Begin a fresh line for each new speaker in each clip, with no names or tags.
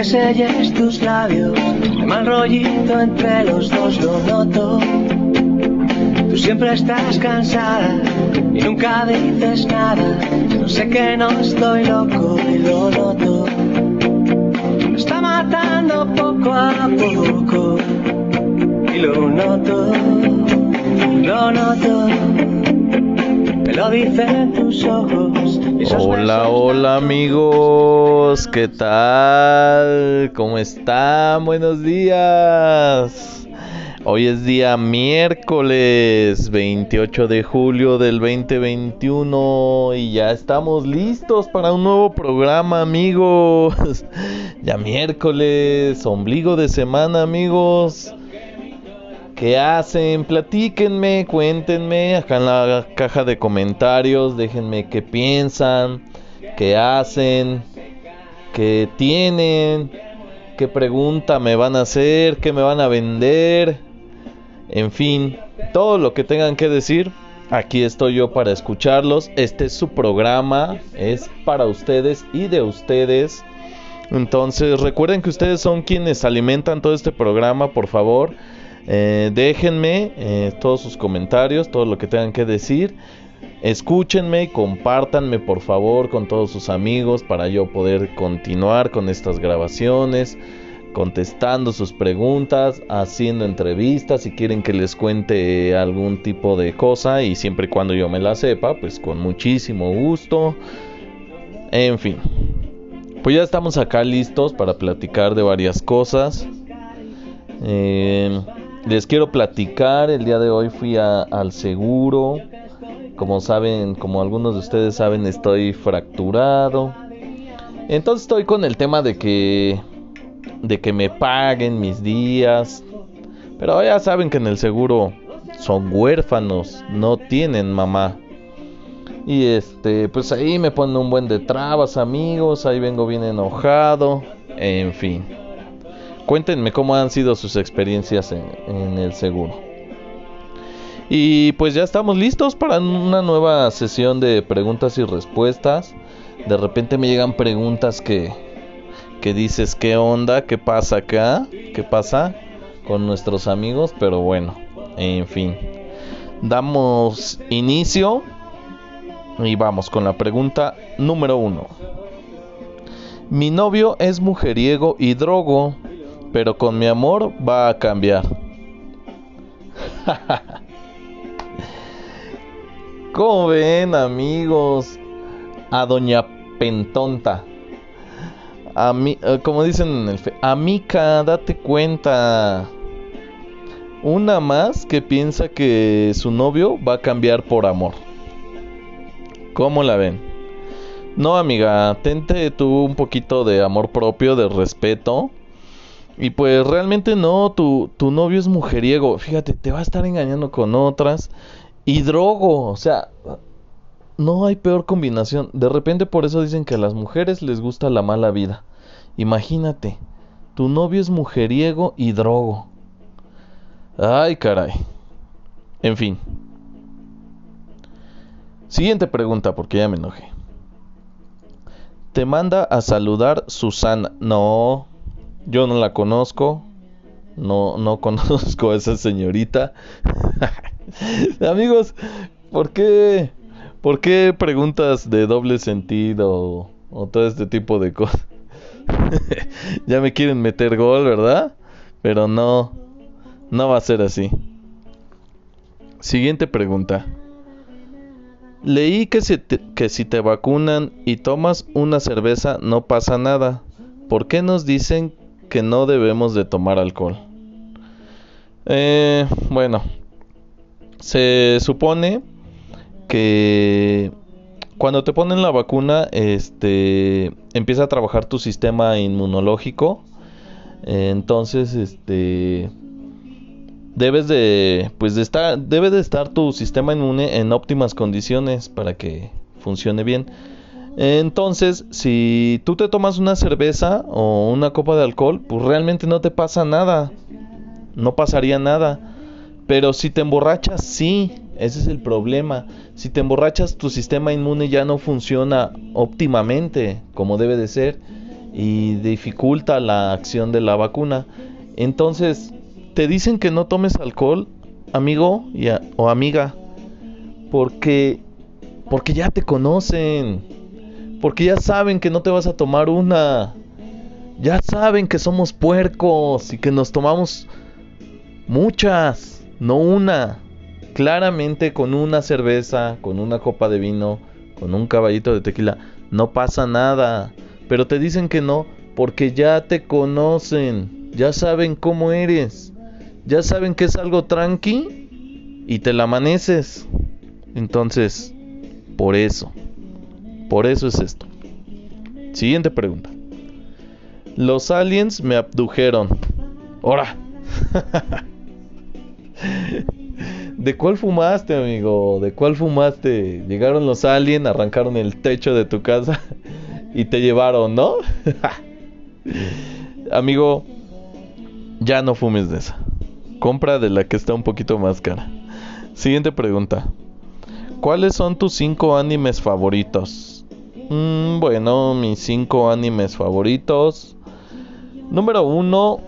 aunque selles tus labios. Hay mal rollito entre los dos, lo noto. Tú siempre estás cansada y nunca dices nada. No sé que no estoy loco y lo noto. Me está matando poco a poco y lo noto, lo noto. Me lo dicen tus ojos. y esos
Hola, hola amigos, ¿qué tal? ¿Cómo están? Buenos días. Hoy es día miércoles 28 de julio del 2021 y ya estamos listos para un nuevo programa amigos. Ya miércoles, ombligo de semana amigos. ¿Qué hacen? Platíquenme, cuéntenme acá en la caja de comentarios, déjenme qué piensan, qué hacen, qué tienen, qué pregunta me van a hacer, qué me van a vender, en fin, todo lo que tengan que decir, aquí estoy yo para escucharlos. Este es su programa, es para ustedes y de ustedes. Entonces recuerden que ustedes son quienes alimentan todo este programa, por favor. Eh, déjenme eh, todos sus comentarios, todo lo que tengan que decir. Escúchenme compártanme por favor con todos sus amigos para yo poder continuar con estas grabaciones, contestando sus preguntas, haciendo entrevistas si quieren que les cuente algún tipo de cosa y siempre y cuando yo me la sepa, pues con muchísimo gusto. En fin, pues ya estamos acá listos para platicar de varias cosas. Eh, les quiero platicar, el día de hoy fui al seguro. Como saben, como algunos de ustedes saben, estoy fracturado. Entonces estoy con el tema de que de que me paguen mis días. Pero ya saben que en el seguro son huérfanos, no tienen mamá. Y este, pues ahí me ponen un buen de trabas, amigos, ahí vengo bien enojado, en fin. Cuéntenme cómo han sido sus experiencias en, el seguro. Y pues ya estamos listos para una nueva sesión de preguntas y respuestas. De repente me llegan preguntas que, que dices, ¿qué onda? ¿Qué pasa acá? ¿Qué pasa con nuestros amigos? Pero bueno, en fin. Damos inicio y vamos con la pregunta número uno. Mi novio es mujeriego y drogo, pero con mi amor va a cambiar. ¿Cómo ven amigos? A doña Pentonta. A mí, eh, como dicen en el fe, amica, date cuenta. Una más que piensa que su novio va a cambiar por amor. ¿Cómo la ven? No, amiga, tente tú un poquito de amor propio, de respeto. Y pues realmente no, tu, tu novio es mujeriego. Fíjate, te va a estar engañando con otras. Y drogo, o sea, no hay peor combinación. De repente por eso dicen que a las mujeres les gusta la mala vida. Imagínate, tu novio es mujeriego y drogo. Ay, caray. En fin. Siguiente pregunta porque ya me enojé. Te manda a saludar Susana. No, yo no la conozco. No, no conozco a esa señorita. Amigos, ¿por qué, ¿por qué preguntas de doble sentido o, todo este tipo de cosas? ya me quieren meter gol, ¿verdad? Pero no, no va a ser así. Siguiente pregunta. Leí que si, te, que si te vacunan y tomas una cerveza no pasa nada. ¿Por qué nos dicen que no debemos de tomar alcohol? Eh, bueno, se supone que cuando te ponen la vacuna, este, empieza a trabajar tu sistema inmunológico. Entonces, este, debes de, pues de estar, debe de estar tu sistema inmune en óptimas condiciones para que funcione bien. Entonces, si tú te tomas una cerveza o una copa de alcohol, pues realmente no te pasa nada. No pasaría nada. Pero si te emborrachas, sí. Ese es el problema. Si te emborrachas, tu sistema inmune ya no funciona óptimamente como debe de ser y dificulta la acción de la vacuna. Entonces, te dicen que no tomes alcohol, amigo o amiga, porque porque ya te conocen. Porque ya saben que no te vas a tomar una. Ya saben que somos puercos y que nos tomamos muchas, no una. Claramente con una cerveza, con una copa de vino, con un caballito de tequila, no pasa nada. Pero te dicen que no porque ya te conocen, ya saben cómo eres, ya saben que es algo tranqui y te la amaneces. Entonces, por eso, por eso es esto. Siguiente pregunta. Los aliens me abdujeron. Ahora. ¿De cuál fumaste, amigo? ¿De cuál fumaste? Llegaron los aliens, arrancaron el techo de tu casa y te llevaron, ¿no? amigo, ya no fumes de esa. Compra de la que está un poquito más cara. Siguiente pregunta. ¿Cuáles son tus cinco animes favoritos? Mm, bueno, mis cinco animes favoritos. Número uno.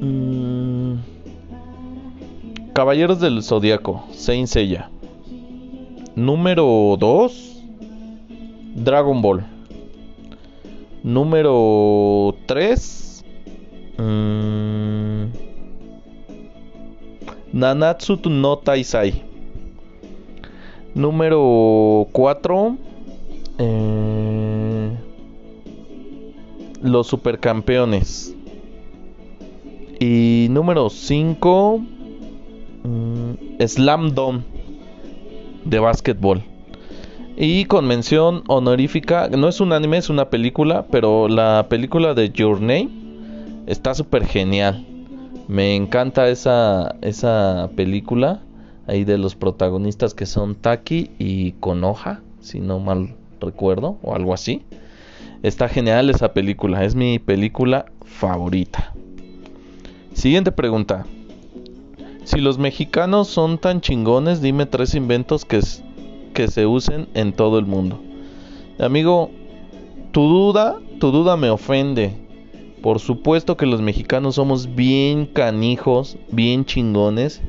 Mm, Caballeros del Zodiaco, Saint Seiya. Número 2. Dragon Ball. Número 3. Mm, Nanatsu no Taisai. Número 4. Eh, los supercampeones. Y número 5. Mm, Slam Dome de básquetbol. Y con mención honorífica, no es un anime, es una película, pero la película de Your Name está súper genial. Me encanta esa, esa película ahí de los protagonistas que son Taki y Konoha, si no mal recuerdo, o algo así. Está genial esa película, es mi película favorita. Siguiente pregunta. Si los mexicanos son tan chingones, dime tres inventos que, que se usen en todo el mundo. Amigo, tu duda, tu duda me ofende. Por supuesto que los mexicanos somos bien canijos, bien chingones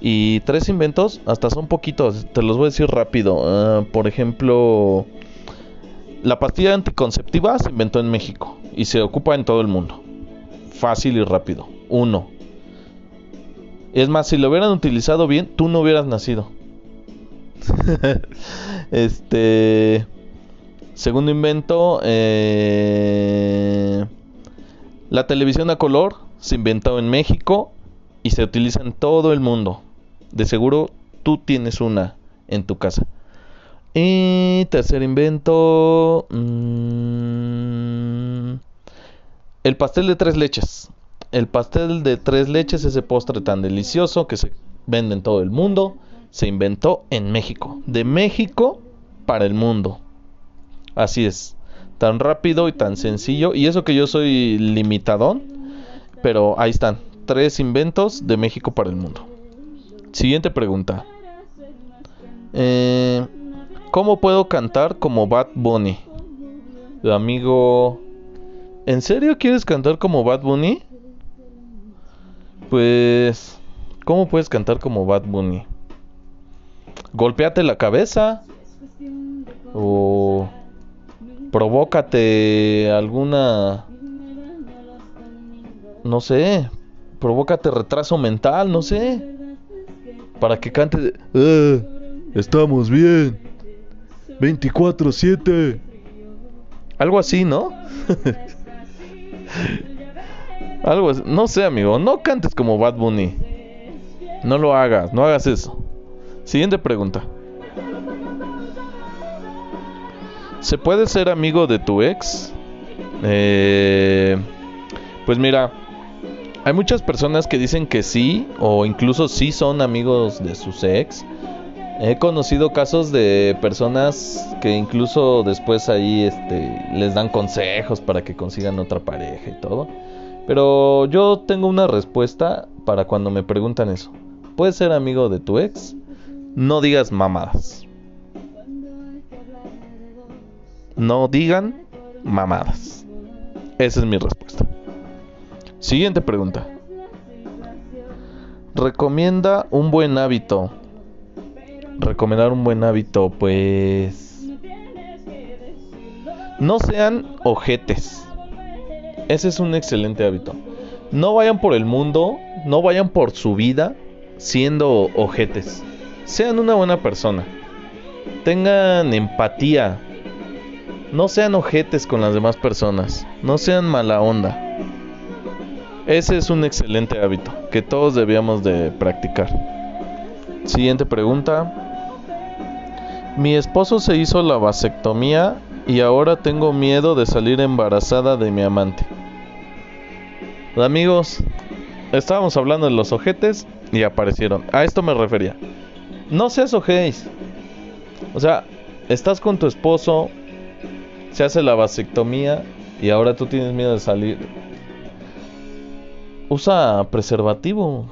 y tres inventos, hasta son poquitos, te los voy a decir rápido. Ah, por ejemplo, la pastilla anticonceptiva se inventó en México y se ocupa en todo el mundo. Fácil y rápido. Uno. Es más, si lo hubieran utilizado bien, tú no hubieras nacido. este. Segundo invento. Eh, la televisión a color se inventó en México y se utiliza en todo el mundo. De seguro tú tienes una en tu casa. Y tercer invento. Mm, el pastel de tres leches. El pastel de tres leches, ese postre tan delicioso que se vende en todo el mundo, se inventó en México. De México para el mundo. Así es. Tan rápido y tan sencillo. Y eso que yo soy limitadón. Pero ahí están. Tres inventos de México para el mundo. Siguiente pregunta. Eh, ¿Cómo puedo cantar como Bad Bunny? Amigo, ¿en serio quieres cantar como Bad Bunny? Pues, ¿cómo puedes cantar como Bad Bunny? Golpéate la cabeza o provócate alguna no sé, provócate retraso mental, no sé para que cante eh, estamos bien 24/7 algo así no algo así. no sé amigo. No cantes como Bad Bunny. No lo hagas. No hagas eso. Siguiente pregunta. ¿Se puede ser amigo de tu ex? Eh, pues mira, hay muchas personas que dicen que sí, o incluso sí son amigos de sus ex. He conocido casos de personas que incluso después ahí este, les dan consejos para que consigan otra pareja y todo. Pero yo tengo una respuesta para cuando me preguntan eso. ¿Puedes ser amigo de tu ex? no digas mamadas. No digan mamadas. Esa es mi respuesta. Siguiente pregunta. Recomienda un buen hábito. Recomendar un buen hábito, pues... No sean ojetes. Ese es un excelente hábito. No vayan por el mundo, no vayan por su vida siendo ojetes. Sean una buena persona. Tengan empatía. No sean ojetes con las demás personas. No sean mala onda. Ese es un excelente hábito que todos debíamos de practicar. Siguiente pregunta. Mi esposo se hizo la vasectomía y ahora tengo miedo de salir embarazada de mi amante. Amigos, estábamos hablando de los ojetes y aparecieron. A esto me refería. No seas ojéis. O sea, estás con tu esposo, se hace la vasectomía y ahora tú tienes miedo de salir usa preservativo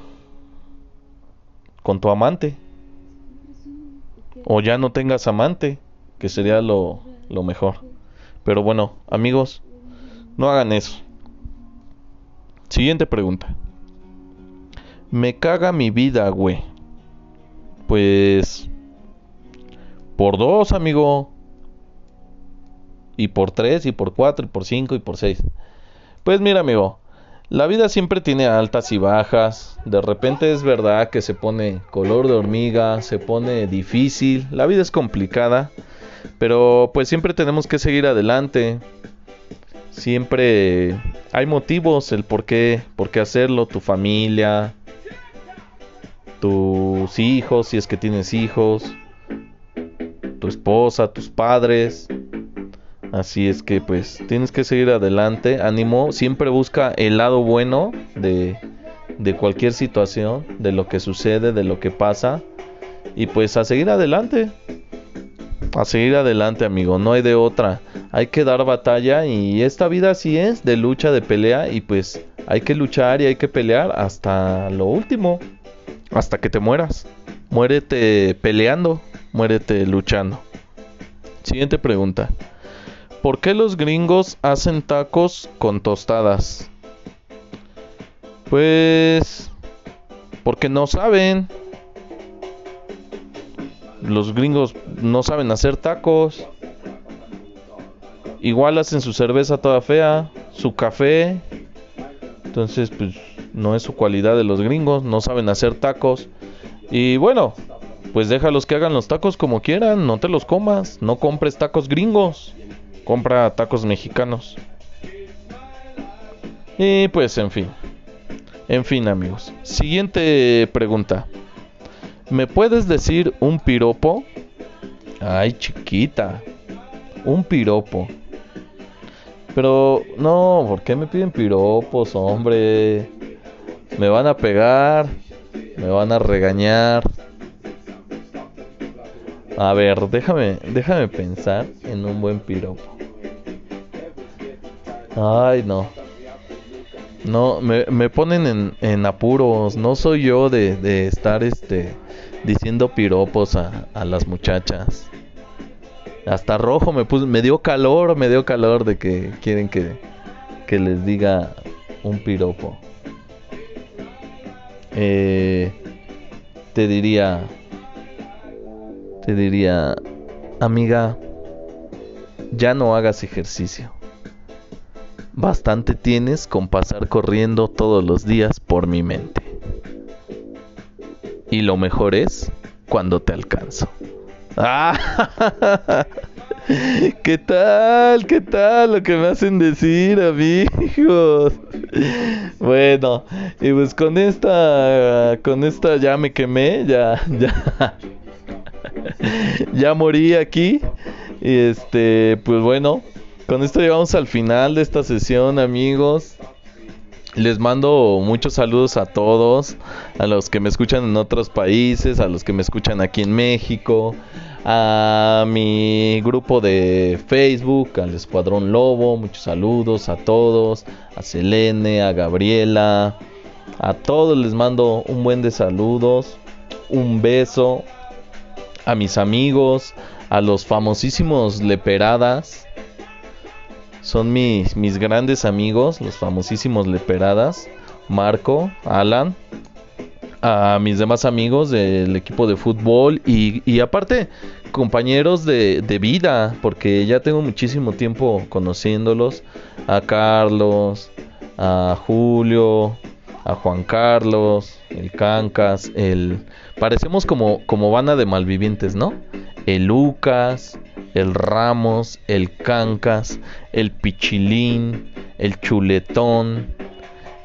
con tu amante. O ya no tengas amante, que sería lo, lo mejor. Pero bueno, amigos, no hagan eso. Siguiente pregunta. Me caga mi vida, güey. Pues... Por dos, amigo. Y por tres, y por cuatro, y por cinco, y por seis. Pues mira, amigo. La vida siempre tiene altas y bajas. De repente es verdad que se pone color de hormiga, se pone difícil. La vida es complicada. Pero pues siempre tenemos que seguir adelante. Siempre hay motivos el por qué, por qué hacerlo. Tu familia, tus hijos, si es que tienes hijos, tu esposa, tus padres. Así es que pues tienes que seguir adelante, ánimo, siempre busca el lado bueno de, de cualquier situación, de lo que sucede, de lo que pasa y pues a seguir adelante. A seguir adelante, amigo, no hay de otra. Hay que dar batalla y esta vida así es, de lucha, de pelea y pues hay que luchar y hay que pelear hasta lo último, hasta que te mueras. Muérete peleando, muérete luchando. Siguiente pregunta. ¿Por qué los gringos hacen tacos con tostadas? Pues... Porque no saben. Los gringos no saben hacer tacos. Igual hacen su cerveza toda fea, su café. Entonces, pues no es su cualidad de los gringos, no saben hacer tacos. Y bueno, pues déjalos que hagan los tacos como quieran, no te los comas, no compres tacos gringos compra tacos mexicanos. Y pues en fin. En fin amigos. Siguiente pregunta. ¿Me puedes decir un piropo? Ay chiquita. Un piropo. Pero no, ¿por qué me piden piropos, hombre? Me van a pegar. Me van a regañar. A ver, déjame, déjame pensar en un buen piropo. Ay, no. No, me, me ponen en, en, apuros. No soy yo de, de estar este diciendo piropos a, a, las muchachas. Hasta rojo me puse, me dio calor, me dio calor de que quieren que, que les diga un piropo. Eh, te diría, te diría, amiga, ya no hagas ejercicio. Bastante tienes con pasar corriendo todos los días por mi mente. Y lo mejor es cuando te alcanzo. ¡Ah! ¿Qué tal? ¿Qué tal lo que me hacen decir, amigos? Bueno, y pues con esta con esta ya me quemé, ya ya ya morí aquí. Y este, pues bueno, con esto llegamos al final de esta sesión, amigos. Les mando muchos saludos a todos, a los que me escuchan en otros países, a los que me escuchan aquí en México, a mi grupo de Facebook, al Escuadrón Lobo, muchos saludos a todos, a Selene, a Gabriela, a todos les mando un buen de saludos, un beso a mis amigos, a los famosísimos Leperadas. Son mis, mis grandes amigos, los famosísimos Leperadas. Marco, Alan, a mis demás amigos del equipo de fútbol y, y aparte compañeros de, de, vida, porque ya tengo muchísimo tiempo conociéndolos, a Carlos, a Julio, a Juan Carlos, el Cancas, el... Parecemos como, como banda de malvivientes, ¿no? El Lucas, el Ramos, el Cancas, el Pichilín, el Chuletón,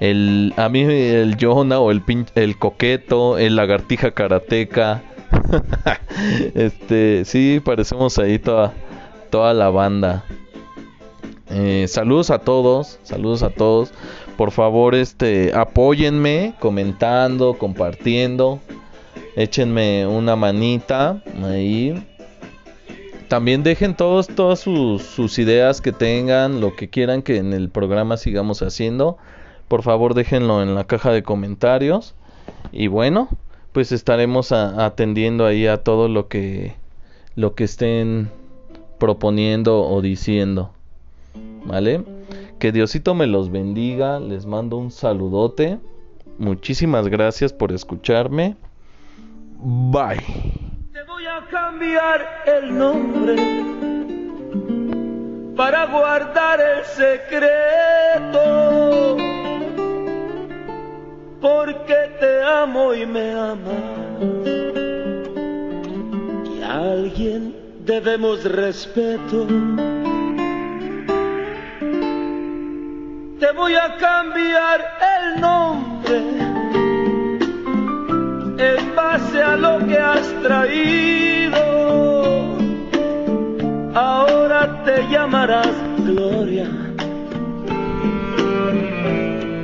el a mí el Jonah o el el coqueto, el lagartija karateca. este, sí, parecemos ahí toda toda la banda. Eh, saludos a todos, saludos a todos. Por favor, este, apóyenme comentando, compartiendo. Échenme una manita ahí. También dejen todos todas sus, sus ideas que tengan, lo que quieran que en el programa sigamos haciendo por favor déjenlo en la caja de comentarios. Y bueno, pues estaremos atendiendo ahí a todo lo que lo que estén proponiendo o diciendo. ¿Vale? Que Diosito me los bendiga, les mando un saludote. Muchísimas gracias por escucharme. Bye.
A cambiar el nombre para guardar el secreto porque te amo y me amas. Y a alguien debemos respeto. Te voy a cambiar el nombre en base a lo que has traído. Ahora te llamarás Gloria.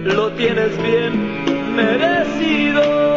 Lo tienes bien merecido.